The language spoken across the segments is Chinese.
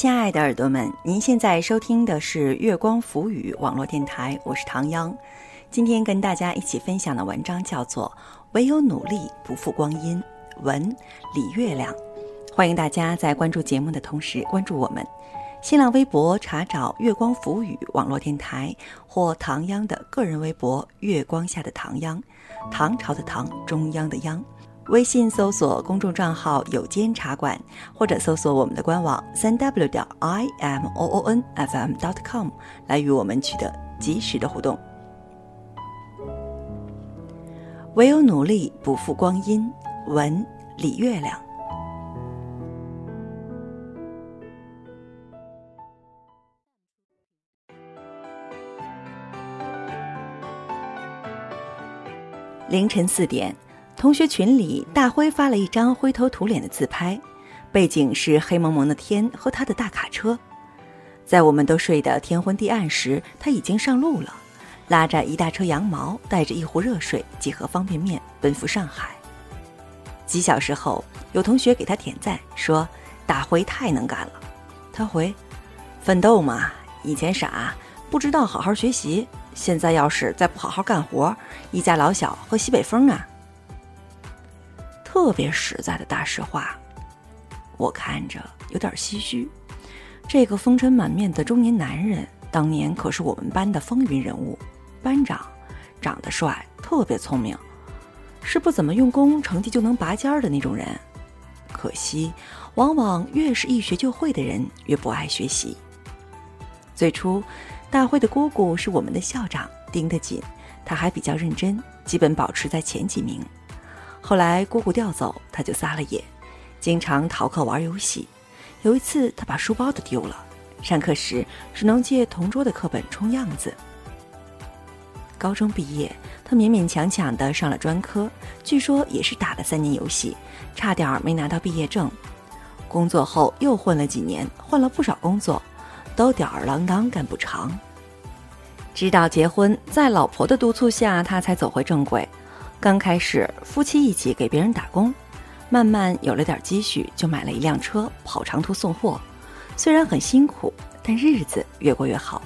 亲爱的耳朵们，您现在收听的是月光浮语网络电台，我是唐央。今天跟大家一起分享的文章叫做《唯有努力不负光阴》，文李月亮。欢迎大家在关注节目的同时关注我们。新浪微博查找“月光浮语”网络电台或唐央的个人微博“月光下的唐央”，唐朝的唐，中央的央。微信搜索公众账号“有间茶馆”，或者搜索我们的官网三 w 点 i m o o n f m dot com 来与我们取得及时的互动。唯有努力不负光阴，文李月亮。凌晨四点，同学群里，大辉发了一张灰头土脸的自拍，背景是黑蒙蒙的天和他的大卡车。在我们都睡得天昏地暗时，他已经上路了，拉着一大车羊毛，带着一壶热水、几盒方便面，奔赴上海。几小时后，有同学给他点赞，说：“大辉太能干了。”他回：“奋斗嘛，以前傻，不知道好好学习。”现在要是再不好好干活，一家老小喝西北风啊！特别实在的大实话，我看着有点唏嘘。这个风尘满面的中年男人，当年可是我们班的风云人物，班长，长得帅，特别聪明，是不怎么用功，成绩就能拔尖儿的那种人。可惜，往往越是一学就会的人，越不爱学习。最初。大辉的姑姑是我们的校长，盯得紧，他还比较认真，基本保持在前几名。后来姑姑调走，他就撒了野，经常逃课玩游戏。有一次，他把书包都丢了，上课时只能借同桌的课本充样子。高中毕业，他勉勉强强的上了专科，据说也是打了三年游戏，差点没拿到毕业证。工作后又混了几年，换了不少工作。都吊儿郎当干不长，直到结婚，在老婆的督促下，他才走回正轨。刚开始夫妻一起给别人打工，慢慢有了点积蓄，就买了一辆车跑长途送货。虽然很辛苦，但日子越过越好。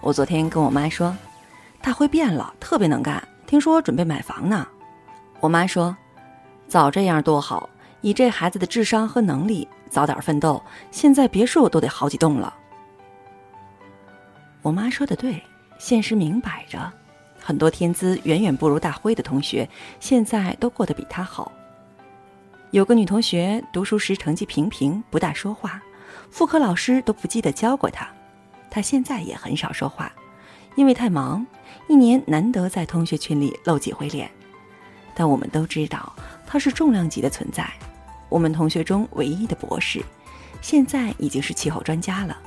我昨天跟我妈说，大辉变了，特别能干，听说准备买房呢。我妈说，早这样多好，以这孩子的智商和能力，早点奋斗，现在别墅都得好几栋了。我妈说的对，现实明摆着，很多天资远远不如大辉的同学，现在都过得比他好。有个女同学读书时成绩平平，不大说话，副科老师都不记得教过她。她现在也很少说话，因为太忙，一年难得在同学群里露几回脸。但我们都知道，她是重量级的存在，我们同学中唯一的博士，现在已经是气候专家了。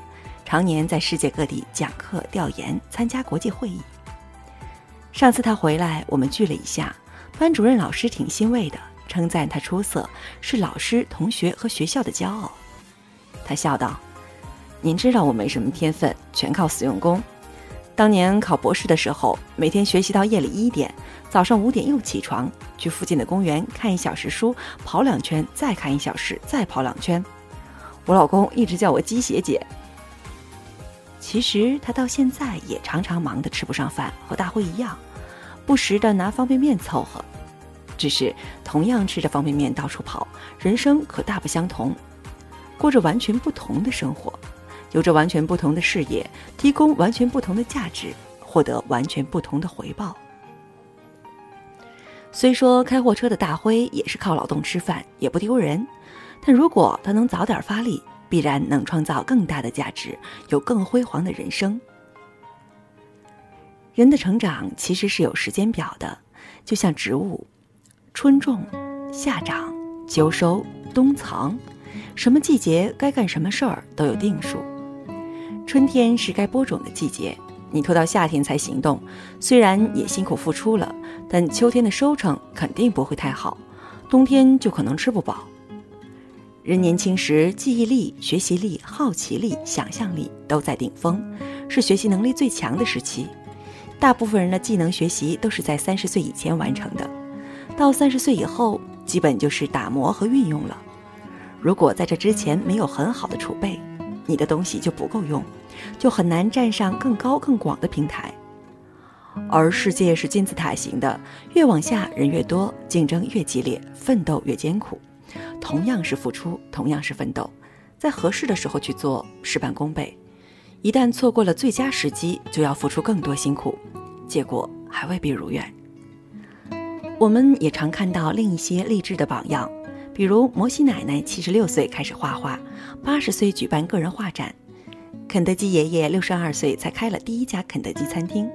常年在世界各地讲课、调研、参加国际会议。上次他回来，我们聚了一下，班主任老师挺欣慰的，称赞他出色，是老师、同学和学校的骄傲。他笑道：“您知道我没什么天分，全靠死用功。当年考博士的时候，每天学习到夜里一点，早上五点又起床，去附近的公园看一小时书，跑两圈，再看一小时，再跑两圈。我老公一直叫我鸡血姐。”其实他到现在也常常忙得吃不上饭，和大辉一样，不时的拿方便面凑合。只是同样吃着方便面到处跑，人生可大不相同，过着完全不同的生活，有着完全不同的事业，提供完全不同的价值，获得完全不同的回报。虽说开货车的大辉也是靠劳动吃饭，也不丢人，但如果他能早点发力。必然能创造更大的价值，有更辉煌的人生。人的成长其实是有时间表的，就像植物，春种、夏长、秋收、冬藏，什么季节该干什么事儿都有定数。春天是该播种的季节，你拖到夏天才行动，虽然也辛苦付出了，但秋天的收成肯定不会太好，冬天就可能吃不饱。人年轻时，记忆力、学习力、好奇力、想象力都在顶峰，是学习能力最强的时期。大部分人的技能学习都是在三十岁以前完成的，到三十岁以后，基本就是打磨和运用了。如果在这之前没有很好的储备，你的东西就不够用，就很难站上更高更广的平台。而世界是金字塔型的，越往下人越多，竞争越激烈，奋斗越艰苦。同样是付出，同样是奋斗，在合适的时候去做，事半功倍；一旦错过了最佳时机，就要付出更多辛苦，结果还未必如愿。我们也常看到另一些励志的榜样，比如摩西奶奶七十六岁开始画画，八十岁举办个人画展；肯德基爷爷六十二岁才开了第一家肯德基餐厅。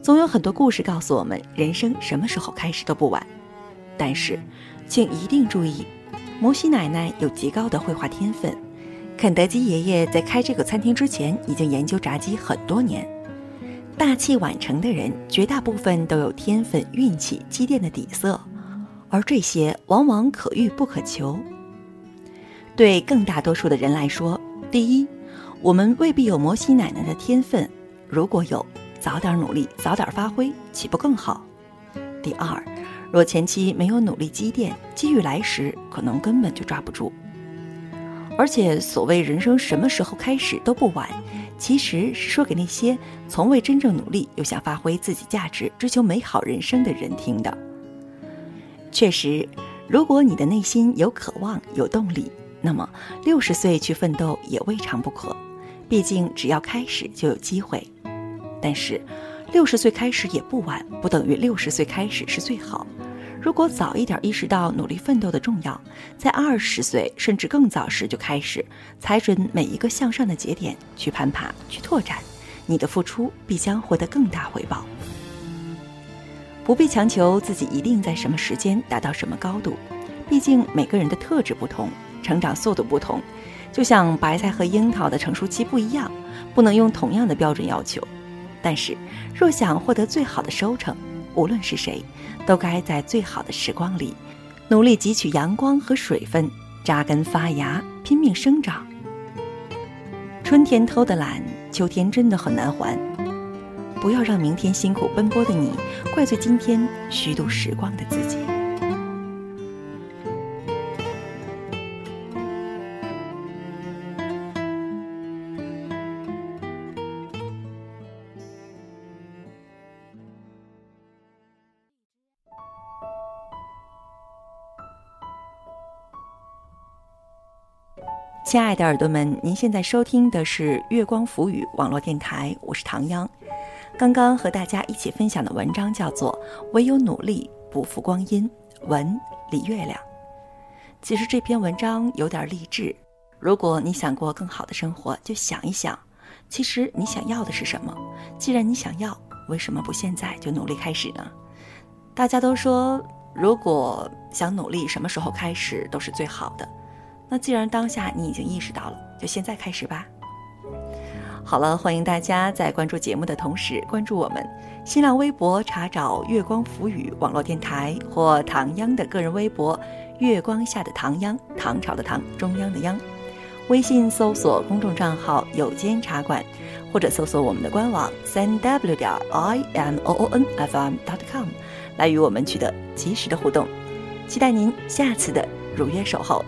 总有很多故事告诉我们，人生什么时候开始都不晚。但是，请一定注意，摩西奶奶有极高的绘画天分，肯德基爷爷在开这个餐厅之前已经研究炸鸡很多年。大器晚成的人，绝大部分都有天分、运气、积淀的底色，而这些往往可遇不可求。对更大多数的人来说，第一，我们未必有摩西奶奶的天分，如果有。早点努力，早点发挥，岂不更好？第二，若前期没有努力积淀，机遇来时可能根本就抓不住。而且，所谓人生什么时候开始都不晚，其实是说给那些从未真正努力又想发挥自己价值、追求美好人生的人听的。确实，如果你的内心有渴望、有动力，那么六十岁去奋斗也未尝不可。毕竟，只要开始就有机会。但是，六十岁开始也不晚，不等于六十岁开始是最好。如果早一点意识到努力奋斗的重要，在二十岁甚至更早时就开始，踩准每一个向上的节点去攀爬、去拓展，你的付出必将获得更大回报。不必强求自己一定在什么时间达到什么高度，毕竟每个人的特质不同，成长速度不同，就像白菜和樱桃的成熟期不一样，不能用同样的标准要求。但是，若想获得最好的收成，无论是谁，都该在最好的时光里，努力汲取阳光和水分，扎根发芽，拼命生长。春天偷的懒，秋天真的很难还。不要让明天辛苦奔波的你，怪罪今天虚度时光的自己。亲爱的耳朵们，您现在收听的是月光浮语网络电台，我是唐央。刚刚和大家一起分享的文章叫做《唯有努力不负光阴》，文李月亮。其实这篇文章有点励志。如果你想过更好的生活，就想一想，其实你想要的是什么？既然你想要，为什么不现在就努力开始呢？大家都说，如果想努力，什么时候开始都是最好的。那既然当下你已经意识到了，就现在开始吧。好了，欢迎大家在关注节目的同时关注我们新浪微博，查找“月光浮语”网络电台或唐央的个人微博“月光下的唐央”，唐朝的唐，中央的央。微信搜索公众账号“有间茶馆”，或者搜索我们的官网三 w 点 i m o o n f m dot com，来与我们取得及时的互动。期待您下次的如约守候。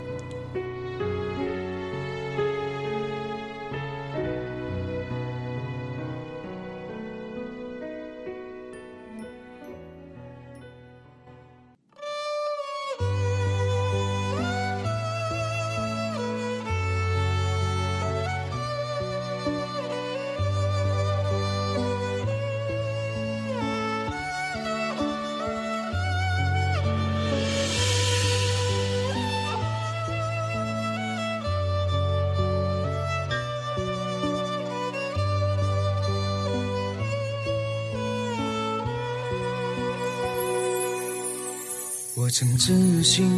曾自信，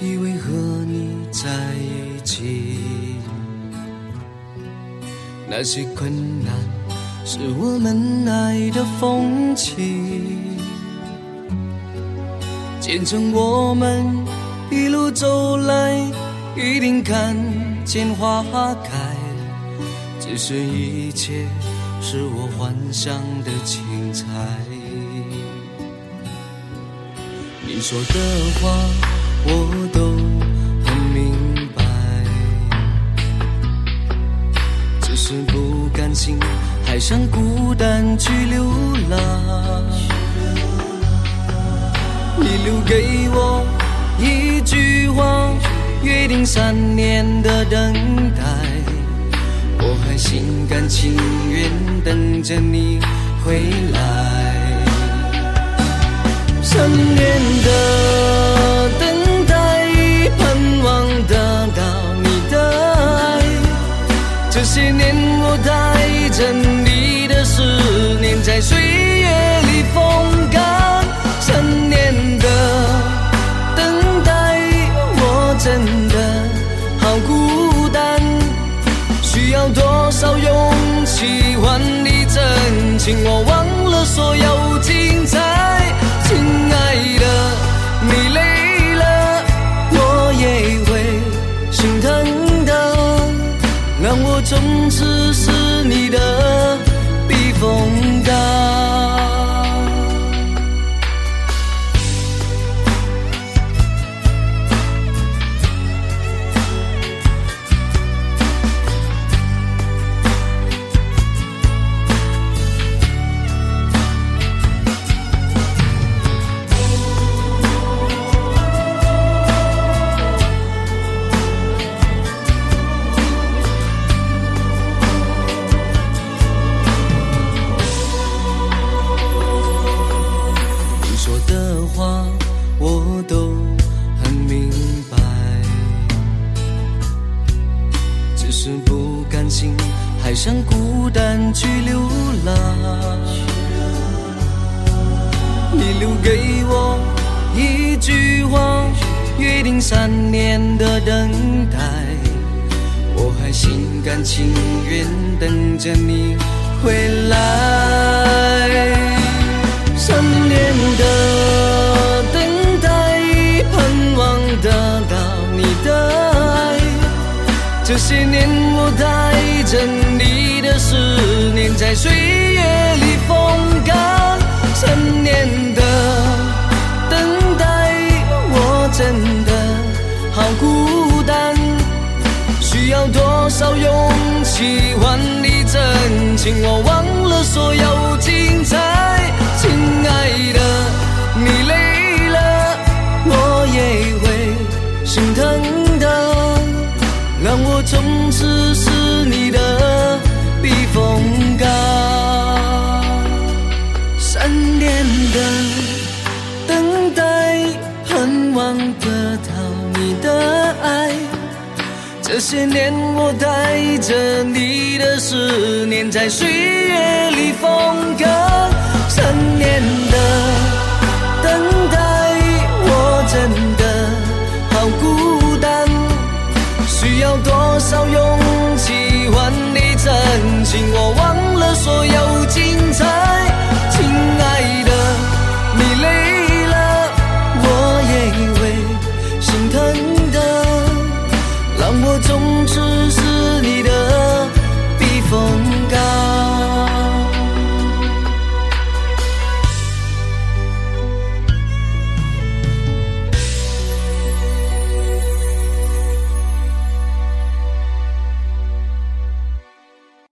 以为和你在一起，那些困难是我们爱的风景，见证我们一路走来，一定看见花开。只是一切是我幻想的精彩。说的话我都很明白，只是不甘心还想孤单去流浪。你留给我一句话，约定三年的等待，我还心甘情愿等着你回来。多少勇气换你真情？我忘了所有精彩。亲爱的，你累了，我也会心疼的。让我从此的话我都很明白，只是不甘心还想孤单去流浪。你留给我一句话，约定三年的等待，我还心甘情愿等着你回来。这些年我带着你的思念，在岁月里风干。三年的等待，我真的好孤单。需要多少勇气换你真情？我忘了所有精彩。从此是你的避风港。三年的等待，盼望得到你的爱。这些年我带着你的思念，在岁月里风干。三年的等待，我真的少勇气换你真情，我忘了所有精彩。